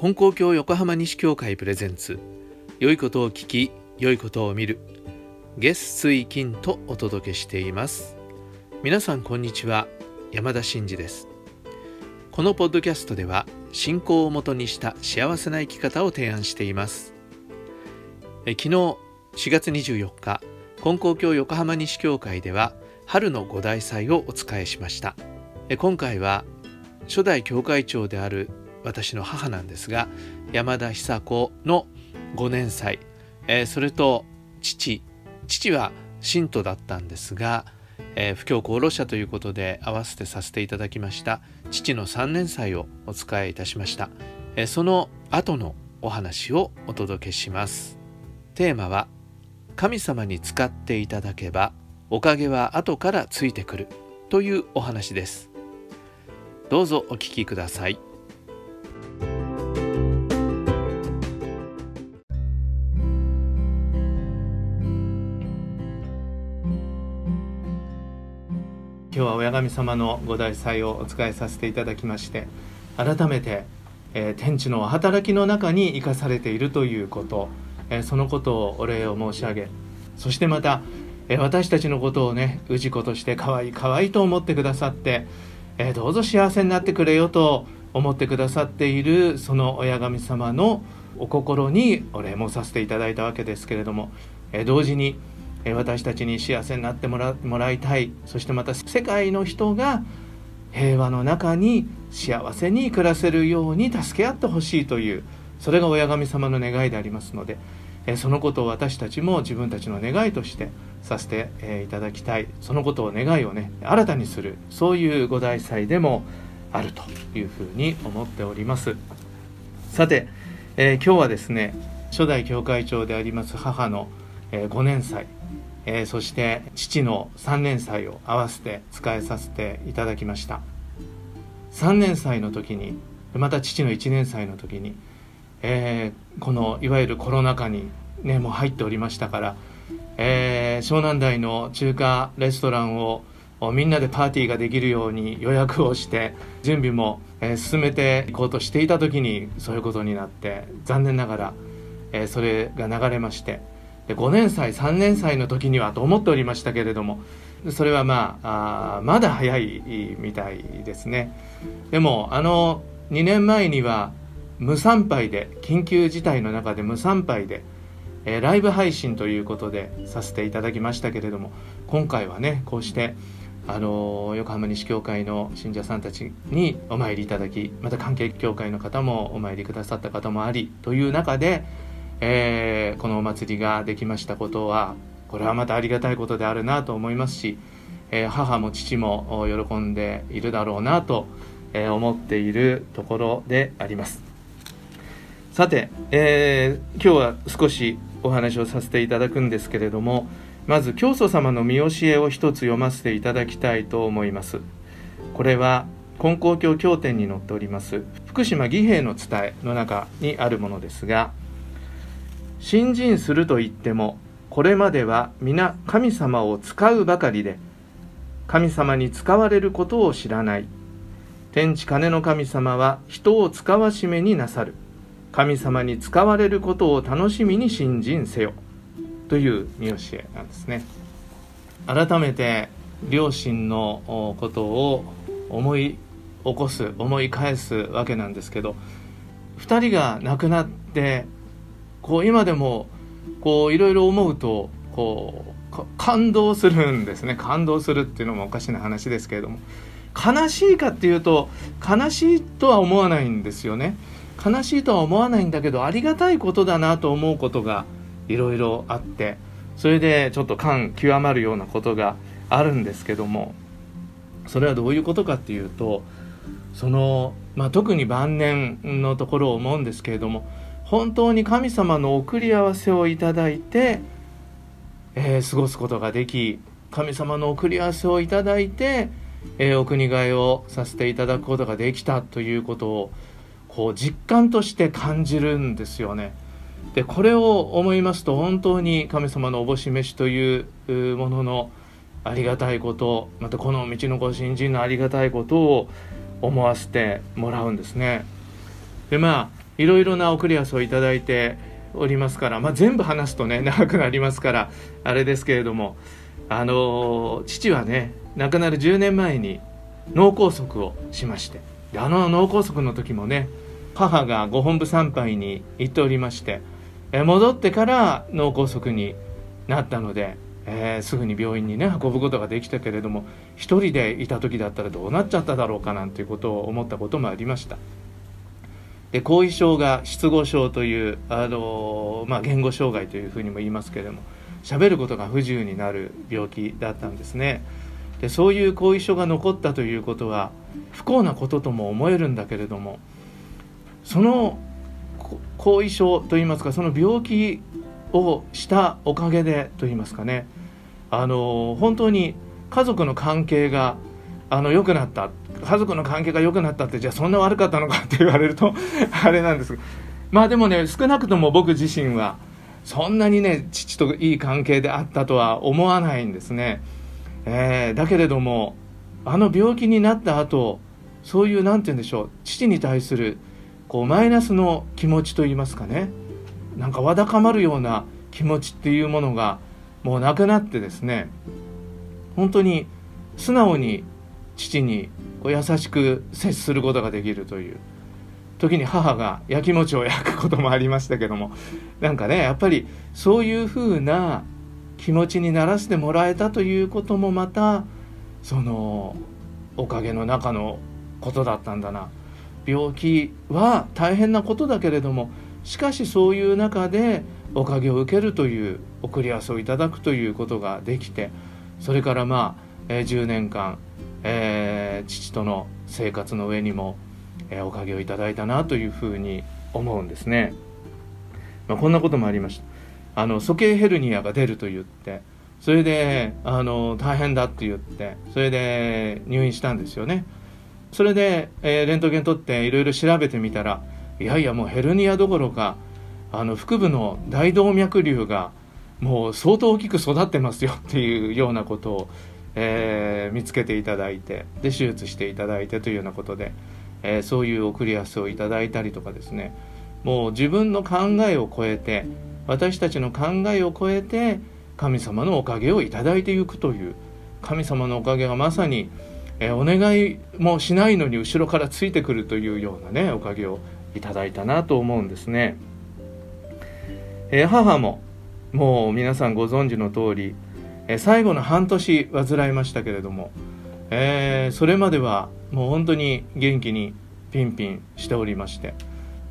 金光教横浜西教会プレゼンツ。良いことを聞き良いことを見る。月水金とお届けしています。皆さんこんにちは。山田真嗣です。このポッドキャストでは信仰をもとにした幸せな生き方を提案しています。え昨日4月24日金光教横浜西教会では春の五大祭をお伝えしました。え今回は初代教会長である私の母なんですが山田久子の5年祭、えー、それと父。父は信徒だったんですが、えー、不教功労者ということで合わせてさせていただきました。父の3年祭をお伝えいたしました、えー、その後のお話をお届けします。テーマは神様に使っていただけばおかげは後からついてくるというお話です。どうぞお聞きください。今日は親神様のご大祭をお使いさせていただきまして改めて、えー、天地の働きの中に生かされているということ、えー、そのことをお礼を申し上げそしてまた、えー、私たちのことをね氏子として可愛い可愛いと思ってくださって、えどうぞ幸せになってくれよと思ってくださっているその親神様のお心にお礼もさせていただいたわけですけれども、え同時に私たちに幸せになってもらもらいたい。そしてまた世界の人が平和の中に幸せに暮らせるように助け合ってほしいというそれが親神様の願いでありますのでそのことを私たちも自分たちの願いとしてさせていただきたい。そのことを願いをね新たにする。そういう五大祭でもあるというふうに思っております。さて、えー、今日はですね初代教会長であります母の、え、5年祭。えー、そして父の3年祭を合わせて使えさせていただきました。3年祭の時にまた父の1年祭の時に、えー、このいわゆるコロナ禍に、ね、もう入っておりましたから、えー、湘南台の中華レストランをみんなでパーティーができるように予約をして準備も、えー、進めていこうとしていた時にそういうことになって残念ながら、えー、それが流れまして5年祭3年祭の時にはと思っておりましたけれどもそれはまあまだ早いみたいですね。でもあの2年前には無参拝で緊急事態の中で無参拝で、えー、ライブ配信ということでさせていただきましたけれども今回はねこうしてあの横浜西教会の信者さんたちにお参りいただきまた関係協会の方もお参りくださった方もありという中でえー、このお祭りができましたことはこれはまたありがたいことであるなと思いますし、えー、母も父も喜んでいるだろうなと、思っているところであります。さて、えー、今日は少しお話をさせていただくんですけれどもまず教祖様の見教えを一つ読ませていただきたいと思います。これは金光教経典に載っております福島義兵の伝えの中にあるものですが信心すると言ってもこれまでは皆神様を使うばかりで神様に使われることを知らない。天地金の神様は人を使わしめになさる。神様に使われることを楽しみに信心せよ。という見教えなんですね。改めて両親のことを思い起こす思い返すわけなんですけど2人が亡くなってこう今でもこういろいろ思うとこう感動するんですね。感動するっていうのもおかしな話ですけれども。悲しいかっていうと悲しいとは思わないんですよね。悲しいとは思わないんだけどありがたいことだなと思うことがいろいろあってそれでちょっと感極まるようなことがあるんですけどもそれはどういうことかっていうとその、まあ、特に晩年のところを思うんですけれども本当に神様の送り合わせをいただいて、えー、過ごすことができ神様の送り合わせをいただいて、えー、お国替えをさせていただくことができたということをこう実感として感じるんですよね。でこれを思いますと本当に神様のおぼし飯というもののありがたいことまたこの道のご新人のありがたいことを思わせてもらうんですね。でまあいろいろな送り合わせをいただいておりますから、まあ、全部話すとね 長くなりますからあれですけれどもあの父はね亡くなる10年前に脳梗塞をしましてあの脳梗塞の時もね母がご本部参拝に行っておりましてえ戻ってから脳梗塞になったので、えー、すぐに病院にね運ぶことができたけれども一人でいた時だったらどうなっちゃっただろうかなんていうことを思ったこともありました。後遺症が失語症という、あのまあ、言語障害というふうにも言いますけれども喋ることが不自由になる病気だったんですね。でそういう後遺症が残ったということは不幸なこととも思えるんだけれどもその後遺症といいますかその病気をしたおかげでといいますかねあの本当に家族の関係があの良くなった。家族の関係が良くなったってじゃあそんな悪かったのかって言われると あれなんです。まあでもね少なくとも僕自身はそんなにね父といい関係であったとは思わないんですね、えー、だけれどもあの病気になった後そういう何て言うんでしょう父に対するこうマイナスの気持ちといいますかね。なんかわだかまるような気持ちっていうものがもうなくなってですね。本当に素直に父にこう優しく接することができるという。時に母がやきもちを焼くこともありましたけども。なんかねやっぱりそういうふうな気持ちにならせてもらえたということもまたそのおかげの中のことだったんだな。病気は大変なことだけれどもしかしそういう中でおかげを受けるという送り合わせをいただくということができてそれからまあ、10年間、えー、父との生活の上にも、えー、おかげをいただいたなというふうに思うんですね。まあ、こんなこともありました。あの鼠径ヘルニアが出ると言ってそれであの大変だって言ってそれで入院したんですよね。それで、えー、レントゲン取っていろいろ調べてみたらいやいやもうヘルニアどころかあの腹部の大動脈瘤がもう相当大きく育ってますよっていうようなことを、えー、見つけていただいてで手術していただいてというようなことで、えー、そういう送り合わせをいただいたりとかですね。もう自分の考えを超えて私たちの考えを超えて神様のおかげをいただいていくという神様のおかげがまさにえお願いもしないのに後ろからついてくるというようなねおかげをいただいたなと思うんですね、え母ももう皆さんご存知の通り、え最後の半年患いましたけれども、えー、それまではもう本当に元気にピンピンしておりまして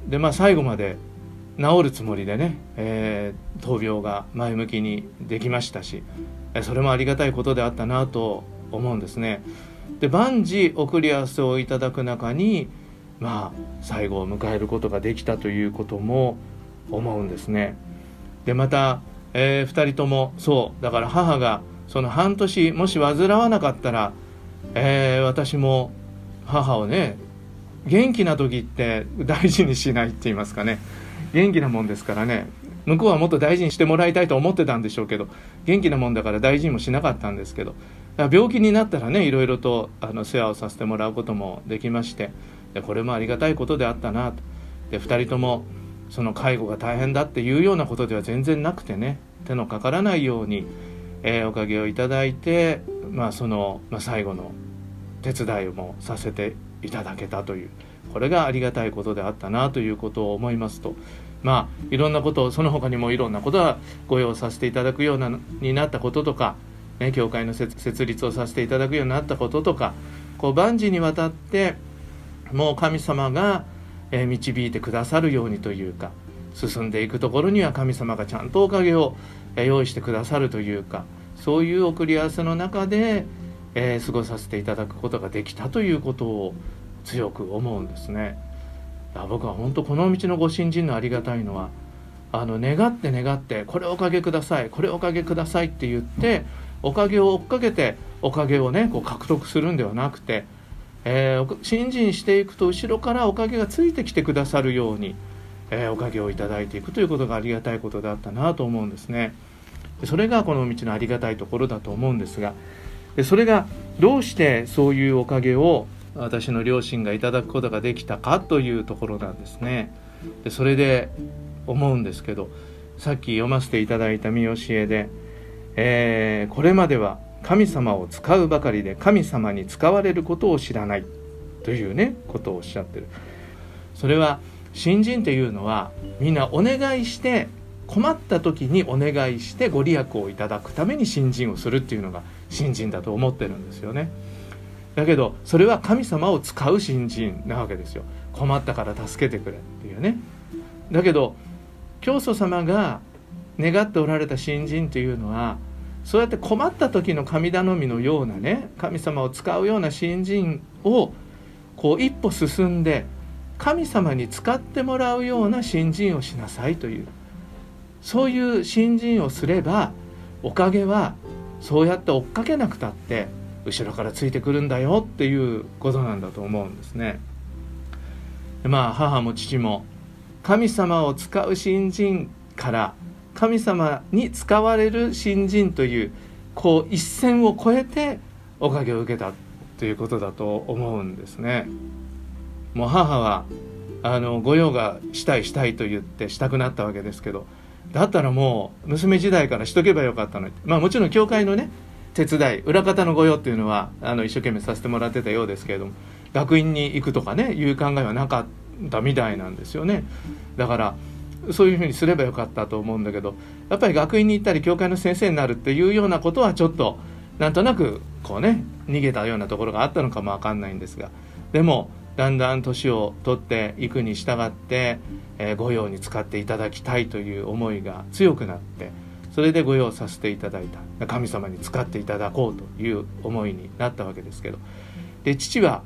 でまあ最後まで治るつもりでね、えー、闘病が前向きにできましたしそれもありがたいことであったなと思うんですね。で万事送り合わせをいただく中にまあ最後を迎えることができたということも思うんですね。でまた、えー、2人ともそう。だから母がその半年もし患わなかったら、えー、私も母をね元気な時って大事にしないって言いますかね。元気なもんですからね。向こうはもっと大事にしてもらいたいと思ってたんでしょうけど元気なもんだから大事にもしなかったんですけど病気になったらねいろいろとあの世話をさせてもらうこともできましてでこれもありがたいことであったなと。で2人ともその介護が大変だっていうようなことでは全然なくてね手のかからないように、えー、おかげをいただいて、まあ、その、まあ、最後の手伝いもさせていただけたというこれがありがたいことであったなということを思いますと。まあいろんなことその他にもいろんなことはご用させていただくようなになったこととかね、教会の設立をさせていただくようになったこととかこう万事にわたってもう神様が、え導いてくださるようにというか進んでいくところには神様がちゃんとおかげを、え用意してくださるというかそういう送り合わせの中で、えー、過ごさせていただくことができたということを強く思うんですね。僕は本当この道のご新人のありがたいのはあの願って願ってこれおかげくださいこれおかげくださいって言っておかげを追っかけておかげをねこう獲得するんではなくて、えー、信心していくと後ろからおかげがついてきてくださるように、えー、おかげをいただいていくということがありがたいことだったなと思うんですね。それがこの道のありがたいところだと思うんですがでそれがどうしてそういうおかげを私の両親がいただくことができたかというところなんですね。でそれで思うんですけどさっき読ませていただいた見教えで、えー、これまでは神様を使うばかりで神様に使われることを知らない。というねことをおっしゃってる。それは新人っていうのはみんなお願いして困った時にお願いしてご利益をいただくために新人をするっていうのが新人だと思ってるんですよね。だけどそれは神様を使う新人なわけですよ。困ったから助けてくれっていうね。だけど教祖様が願っておられた新人というのはそうやって困った時の神頼みのようなね神様を使うような新人をこう一歩進んで神様に使ってもらうような新人をしなさいというそういう新人をすればおかげはそうやって追っかけなくたって後ろからついてくるんだよっていうことなんだと思うんですね。まあ母も父も神様を使う新人から神様に使われる新人というこう一線を越えておかげを受けたということだと思うんですね。もう母はあの御用がしたいしたいと言ってしたくなったわけですけどだったらもう娘時代からしとけばよかったのにまあもちろん教会のね手伝い裏方の御用っていうのはあの一生懸命させてもらってたようですけれども学院に行くとかねいう考えはなかったみたいなんですよねだからそういうふうにすればよかったと思うんだけどやっぱり学院に行ったり教会の先生になるっていうようなことはちょっとなんとなくこうね逃げたようなところがあったのかもわかんないんですがでもだんだん年を取っていくに従って、えー、御用に使っていただきたいという思いが強くなってそれで御用させていただいた。神様に使っていただこうという思いになったわけですけど。で父は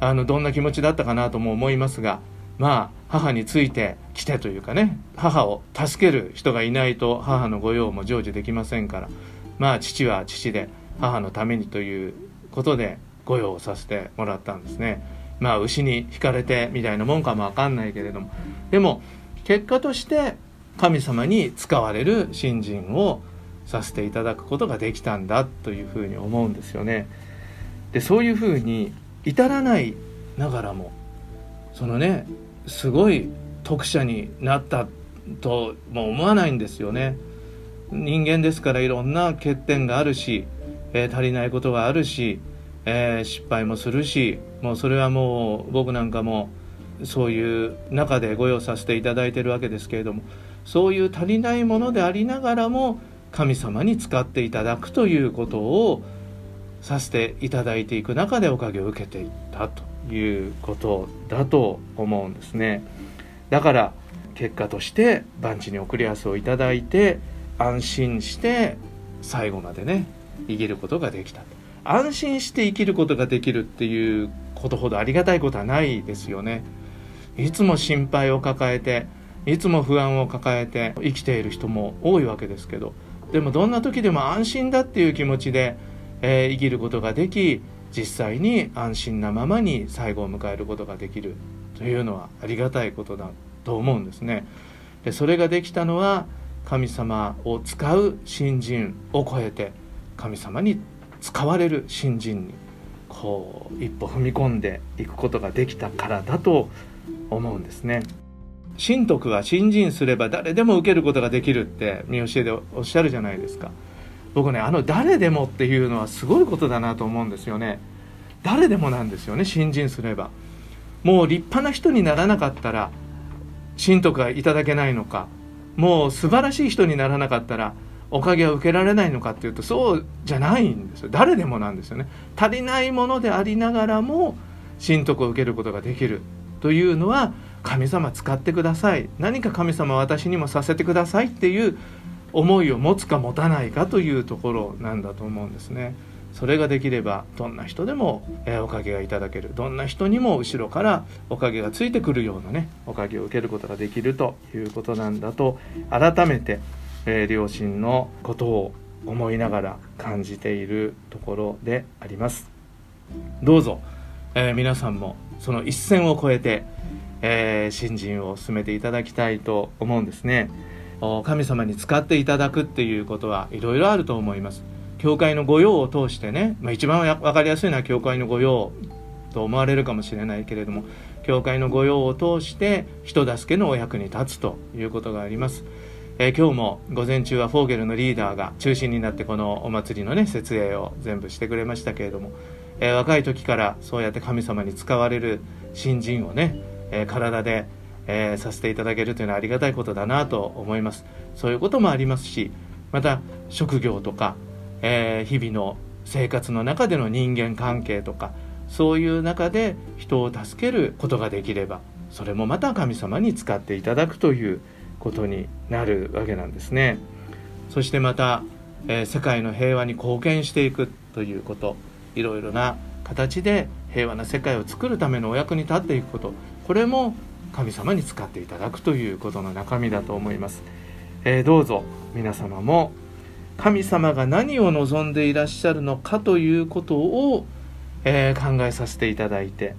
あのどんな気持ちだったかなとも思いますがまあ母についてきてというかね母を助ける人がいないと母の御用も成就できませんからまあ父は父で母のためにということで御用をさせてもらったんですね。まあ牛に引かれてみたいなもんかもわかんないけれども。でも結果として神様に使われる新人をさせていただくことができたんだというふうに思うんですよね。でそういうふうに至らないながらもそのねすごい特殊になったとも思わないんですよね。人間ですからいろんな欠点があるし、えー、足りないことがあるし、えー、失敗もするしもうそれはもう僕なんかもそういう中でご用させていただいてるわけですけれどもそういう足りないものでありながらも神様に使っていただくということをさせていただいていく中でおかげを受けていったということだと思うんですね。だから結果として万事に送りやすをいただいて安心して最後までね生きることができた安心して生きることができるっていうことほどありがたいことはないですよね。いつも心配を抱えていつも不安を抱えて生きている人も多いわけですけどでもどんな時でも安心だっていう気持ちで、えー、生きることができ実際に安心なままに最後を迎えることができるというのはありがたいことだと思うんですね。でそれができたのは神様を使う新人を超えて神様に使われる新人にこう一歩踏み込んでいくことができたからだと思うんですね。神徳は新人すれば誰でも受けることができるって見教えでおっしゃるじゃないですか。僕ねあの誰でもっていうのはすごいことだなと思うんですよね。誰でもなんですよね新人すれば。もう立派な人にならなかったら神徳がいただけないのか。もう素晴らしい人にならなかったらおかげは受けられないのかっていうとそうじゃないんですよ。誰でもなんですよね。足りないものでありながらも神徳を受けることができるというのは神様使ってください。何か神様私にもさせてくださいっていう思いを持つか持たないかというところなんだと思うんですね。それができればどんな人でも、えおかげがいただけるどんな人にも後ろからおかげがついてくるようなねおかげを受けることができるということなんだと改めて、え、両親のことを思いながら感じているところでありますどうぞ、えー、皆さんもその一線を越えて、えー、新人を進めていただきたいと思うんですね。神様に使っていただくっていうことはいろいろあると思います教会の御用を通してね、まあ、一番分かりやすいのは教会の御用と思われるかもしれないけれども教会の御用を通して人助けのお役に立つということがあります。えー、今日も午前中はフォーゲルのリーダーが中心になってこのお祭りのね設営を全部してくれましたけれども、えー、若い時からそうやって神様に使われる新人をね、えー、体で、えさせていただけるというのはありがたいことだなと思いますそういうこともありますしまた職業とか、え日々の生活の中での人間関係とかそういう中で人を助けることができればそれもまた神様に使っていただくということになるわけなんですね。そしてまた、えー、世界の平和に貢献していくということいろいろな形で平和な世界を作るためのお役に立っていくことこれも神様に使っていただくということの中身だと思います。えー、どうぞ皆様も神様が何を望んでいらっしゃるのかということを、えー、考えさせていただいて、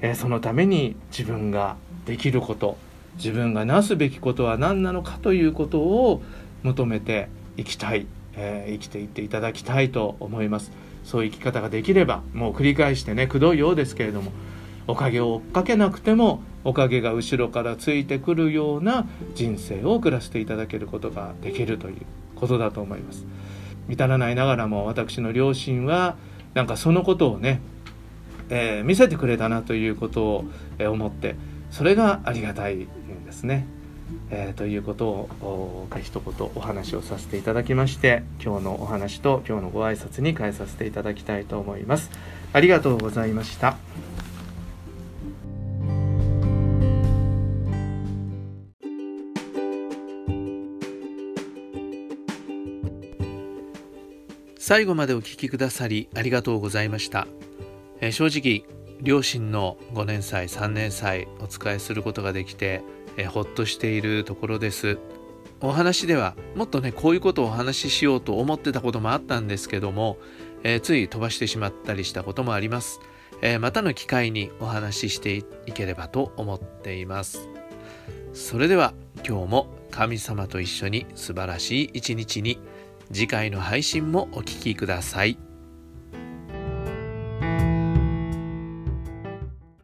えー、そのために自分ができること自分がなすべきことは何なのかということを求めていきたい、えー、生きていっていただきたいと思いますそういう生き方ができればもう繰り返してねくどいようですけれどもおかげを追っかけなくてもおかげが後ろからついてくるような人生を送らせていただけることができるということだと思います至らないながらも私の両親はなんかそのことをね、えー、見せてくれたなということを思ってそれがありがたいんですね。えー、ということを一言お話をさせていただきまして今日のお話と今日のご挨拶に変えさせていただきたいと思います。ありがとうございました。最後までお聞きくださりありがとうございました、えー、正直両親の5年祭3年祭お仕えすることができて、えー、ほっとしているところです。お話ではもっとねこういうことをお話ししようと思ってたこともあったんですけども、えー、つい飛ばしてしまったりしたこともあります、えまたの機会にお話ししていければと思っています。それでは今日も神様と一緒に素晴らしい一日に次回の配信もお聴きください。